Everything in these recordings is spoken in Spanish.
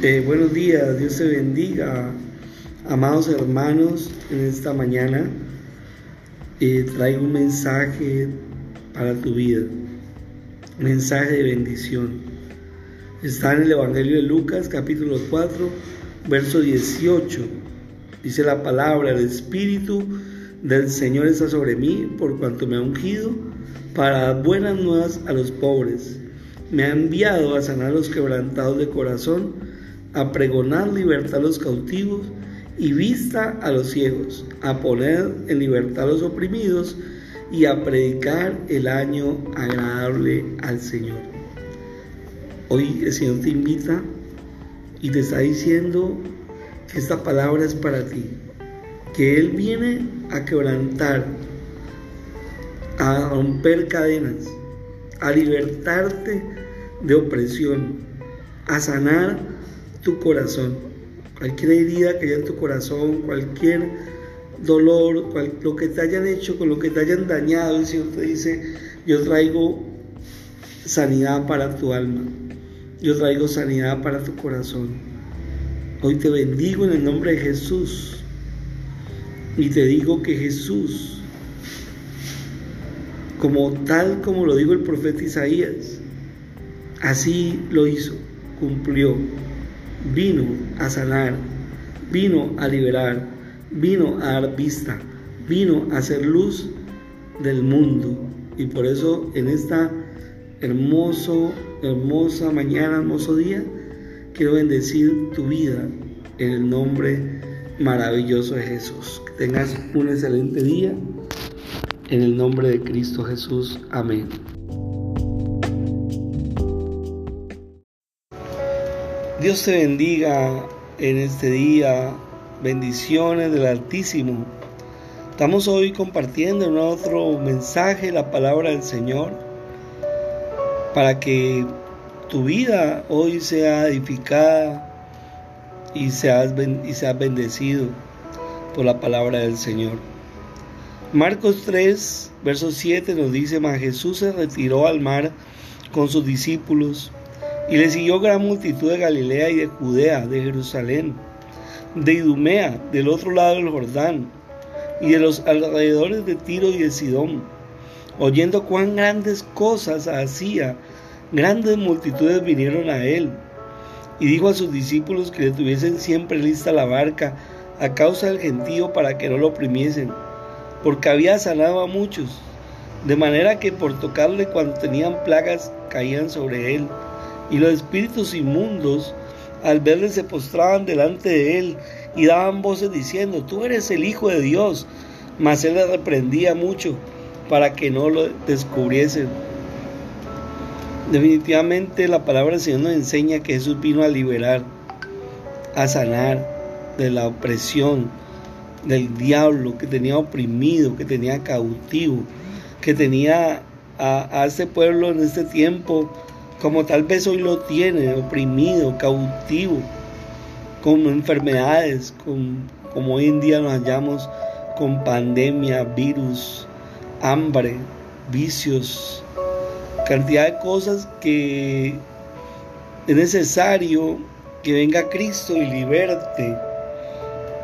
Eh, buenos días, Dios te bendiga, amados hermanos, en esta mañana eh, traigo un mensaje para tu vida, un mensaje de bendición. Está en el Evangelio de Lucas, capítulo 4, verso 18. Dice la palabra, el Espíritu del Señor está sobre mí, por cuanto me ha ungido para dar buenas nuevas a los pobres. Me ha enviado a sanar a los quebrantados de corazón a pregonar libertad a los cautivos y vista a los ciegos, a poner en libertad a los oprimidos y a predicar el año agradable al Señor. Hoy el Señor te invita y te está diciendo que esta palabra es para ti, que Él viene a quebrantar, a romper cadenas, a libertarte de opresión, a sanar tu corazón. Cualquier herida que haya en tu corazón, cualquier dolor, lo que te hayan hecho, con lo que te hayan dañado, el Señor te dice, yo traigo sanidad para tu alma, yo traigo sanidad para tu corazón. Hoy te bendigo en el nombre de Jesús y te digo que Jesús, como tal como lo dijo el profeta Isaías, así lo hizo, cumplió vino a sanar, vino a liberar, vino a dar vista, vino a hacer luz del mundo. Y por eso en esta hermoso, hermosa mañana, hermoso día, quiero bendecir tu vida en el nombre maravilloso de Jesús. Que tengas un excelente día en el nombre de Cristo Jesús. Amén. Dios te bendiga en este día. Bendiciones del Altísimo. Estamos hoy compartiendo un otro mensaje, la palabra del Señor, para que tu vida hoy sea edificada y seas, y seas bendecido por la palabra del Señor. Marcos 3, verso 7 nos dice, mas Jesús se retiró al mar con sus discípulos y le siguió gran multitud de Galilea y de Judea, de Jerusalén, de Idumea, del otro lado del Jordán, y de los alrededores de Tiro y de Sidón. Oyendo cuán grandes cosas hacía, grandes multitudes vinieron a él. Y dijo a sus discípulos que le tuviesen siempre lista la barca a causa del gentío para que no lo oprimiesen, porque había sanado a muchos, de manera que por tocarle cuando tenían plagas caían sobre él y los espíritus inmundos al verle se postraban delante de él y daban voces diciendo, tú eres el Hijo de Dios. Mas él le reprendía mucho para que no lo descubriesen. Definitivamente la palabra del Señor nos enseña que Jesús vino a liberar, a sanar de la opresión del diablo que tenía oprimido, que tenía cautivo, que tenía a, a este pueblo en este tiempo como tal vez hoy lo tiene, oprimido, cautivo, con enfermedades, con, como hoy en día nos hallamos con pandemia, virus, hambre, vicios, cantidad de cosas que es necesario que venga Cristo y liberte,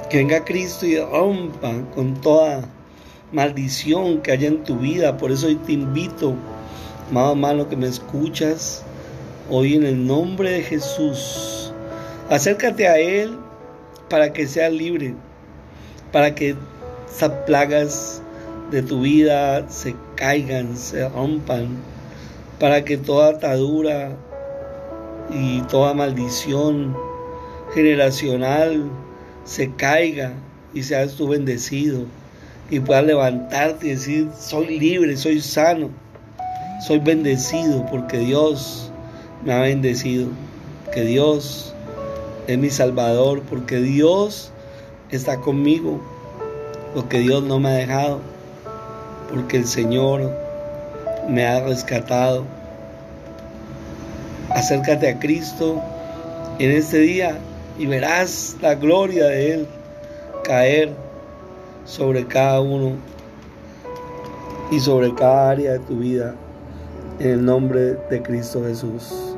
que venga Cristo y rompa con toda maldición que haya en tu vida. Por eso hoy te invito amado hermano que me escuchas, hoy en el nombre de Jesús, acércate a Él para que seas libre, para que esas plagas de tu vida se caigan, se rompan, para que toda atadura y toda maldición generacional se caiga y seas tú bendecido y puedas levantarte y decir, soy libre, soy sano soy bendecido porque Dios me ha bendecido, que Dios es mi Salvador, porque Dios está conmigo, porque Dios no me ha dejado, porque el Señor me ha rescatado. Acércate a Cristo en este día y verás la gloria de Él caer sobre cada uno y sobre cada área de tu vida en el nombre de Cristo Jesús.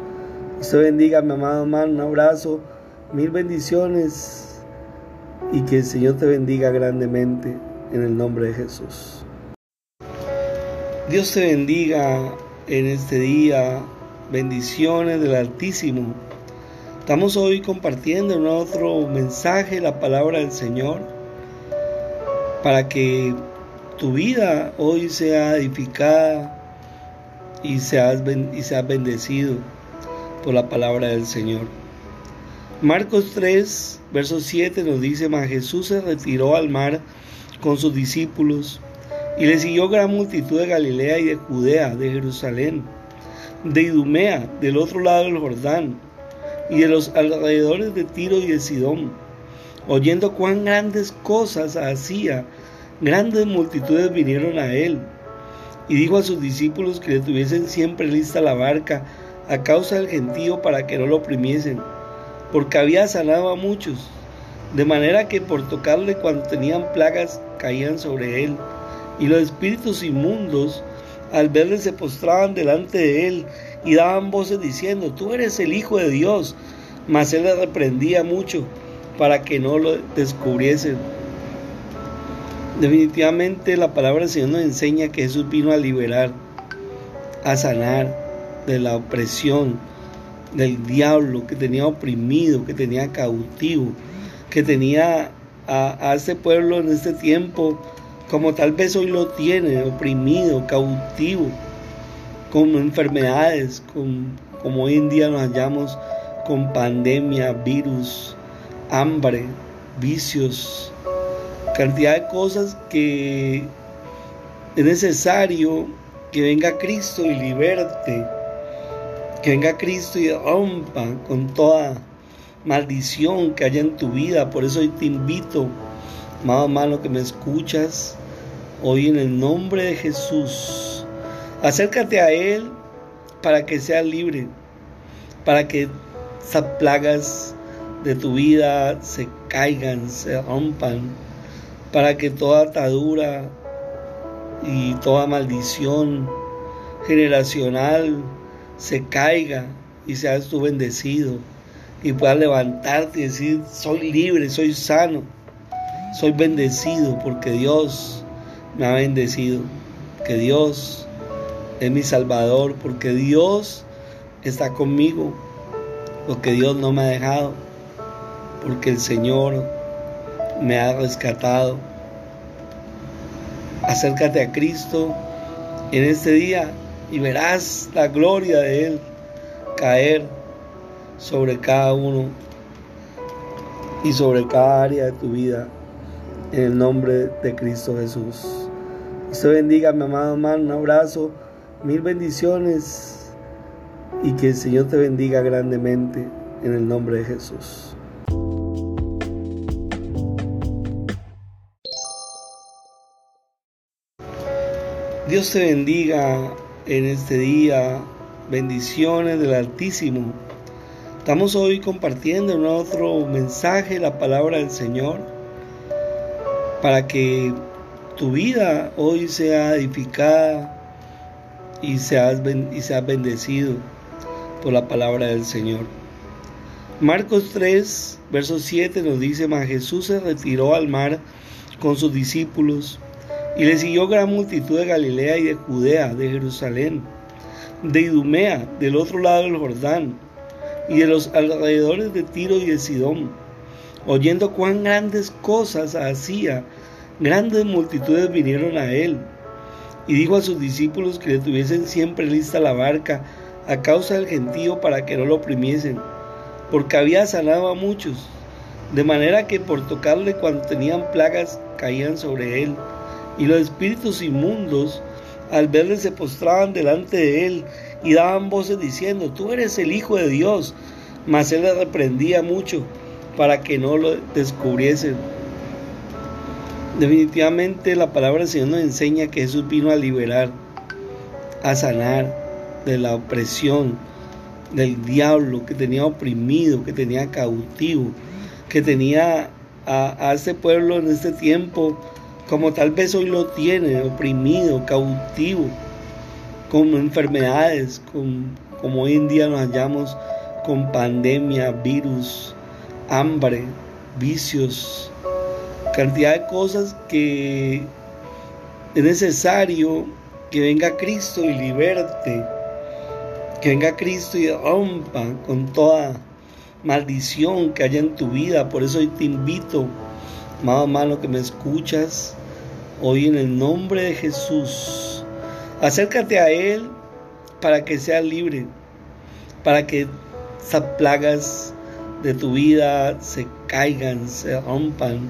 Dios bendiga, mi amado hermano, un abrazo Mil bendiciones y que el Señor te bendiga grandemente en el nombre de Jesús. Dios te bendiga en este día. Bendiciones del Altísimo. Estamos hoy compartiendo en otro mensaje la palabra del Señor para que tu vida hoy sea edificada y seas, y seas bendecido por la palabra del Señor. Marcos 3, verso 7 nos dice, mas Jesús se retiró al mar con sus discípulos y le siguió gran multitud de Galilea y de Judea, de Jerusalén, de Idumea, del otro lado del Jordán, y de los alrededores de Tiro y de Sidón, oyendo cuán grandes cosas hacía, grandes multitudes vinieron a él. Y dijo a sus discípulos que le tuviesen siempre lista la barca a causa del gentío para que no lo oprimiesen porque había sanado a muchos, de manera que por tocarle cuando tenían plagas caían sobre él, y los espíritus inmundos al verle se postraban delante de él y daban voces diciendo, tú eres el Hijo de Dios, mas él le reprendía mucho para que no lo descubriesen. Definitivamente la palabra del Señor nos enseña que Jesús vino a liberar, a sanar de la opresión, del diablo que tenía oprimido, que tenía cautivo, que tenía a, este pueblo en este tiempo como tal vez hoy lo tiene, oprimido, cautivo, con enfermedades, con, como hoy en día nos hallamos con pandemia, virus, hambre, vicios, cantidad de cosas que es necesario que venga Cristo y liberte que venga Cristo y rompa con toda maldición que haya en tu vida. Por eso hoy te invito, amado hermano, que me escuchas, hoy en el nombre de Jesús, acércate a Él para que seas libre, para que esas plagas de tu vida se caigan, se rompan, para que toda atadura y toda maldición generacional, se caiga y seas tú bendecido y puedas levantarte y decir, soy libre, soy sano, soy bendecido porque Dios me ha bendecido, que Dios es mi Salvador, porque Dios está conmigo, porque Dios no me ha dejado, porque el Señor me ha rescatado. Acércate a Cristo en este día y verás la gloria de Él caer sobre cada uno y sobre cada área de tu vida en el nombre de Cristo Jesús. Dios bendiga, mi amado hermano, un abrazo, mil bendiciones y que el Señor te bendiga grandemente en el nombre de Jesús. Dios te bendiga en este día. Bendiciones del Altísimo. Estamos hoy compartiendo en otro mensaje la palabra del Señor para que tu vida hoy sea edificada y seas, y seas bendecido por la palabra del Señor. Marcos 3, verso 7 nos dice, mas Jesús se retiró al mar con sus discípulos y le siguió gran multitud de Galilea y de Judea, de Jerusalén, de Idumea, del otro lado del Jordán, y de los alrededores de Tiro y de Sidón, oyendo cuán grandes cosas hacía, grandes multitudes vinieron a él. Y dijo a sus discípulos que le tuviesen siempre lista la barca a causa del gentío para que no lo oprimiesen, porque había sanado a muchos, de manera que por tocarle cuando tenían plagas caían sobre él y los espíritus inmundos al verle se postraban delante de él y daban voces diciendo, tú eres el Hijo de Dios. Mas él le reprendía mucho para que no lo descubriesen. Definitivamente la palabra del Señor nos enseña que Jesús vino a liberar, a sanar de la opresión del diablo que tenía oprimido, que tenía cautivo, que tenía a, a este pueblo en este tiempo como tal vez hoy lo tiene, oprimido, cautivo, con enfermedades, con, como hoy en día nos hallamos con pandemia, virus, hambre, vicios, cantidad de cosas que es necesario que venga Cristo y liberte, que venga Cristo y rompa con toda maldición que haya en tu vida. Por eso hoy te invito, amado hermano, que me escuchas, hoy en el nombre de Jesús, acércate a Él para que seas libre, para que esas plagas de tu vida se caigan, se rompan,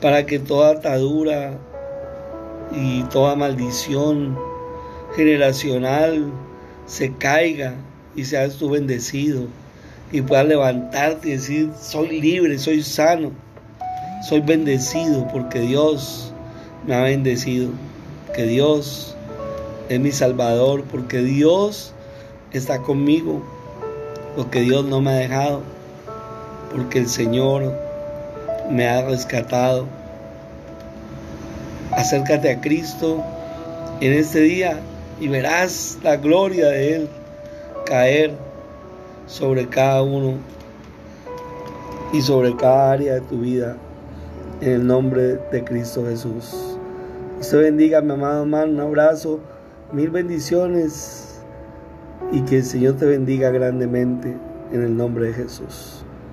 para que toda atadura y toda maldición generacional se caiga y seas tú bendecido y puedas levantarte y decir, soy libre, soy sano, soy bendecido porque Dios me ha bendecido, que Dios es mi Salvador, porque Dios está conmigo, porque Dios no me ha dejado, porque el Señor me ha rescatado. Acércate a Cristo en este día y verás la gloria de Él caer sobre cada uno y sobre cada área de tu vida en el nombre de Cristo Jesús. Dios bendiga, mi amado hermano, un abrazo, mil bendiciones y que el Señor te bendiga grandemente en el nombre de Jesús.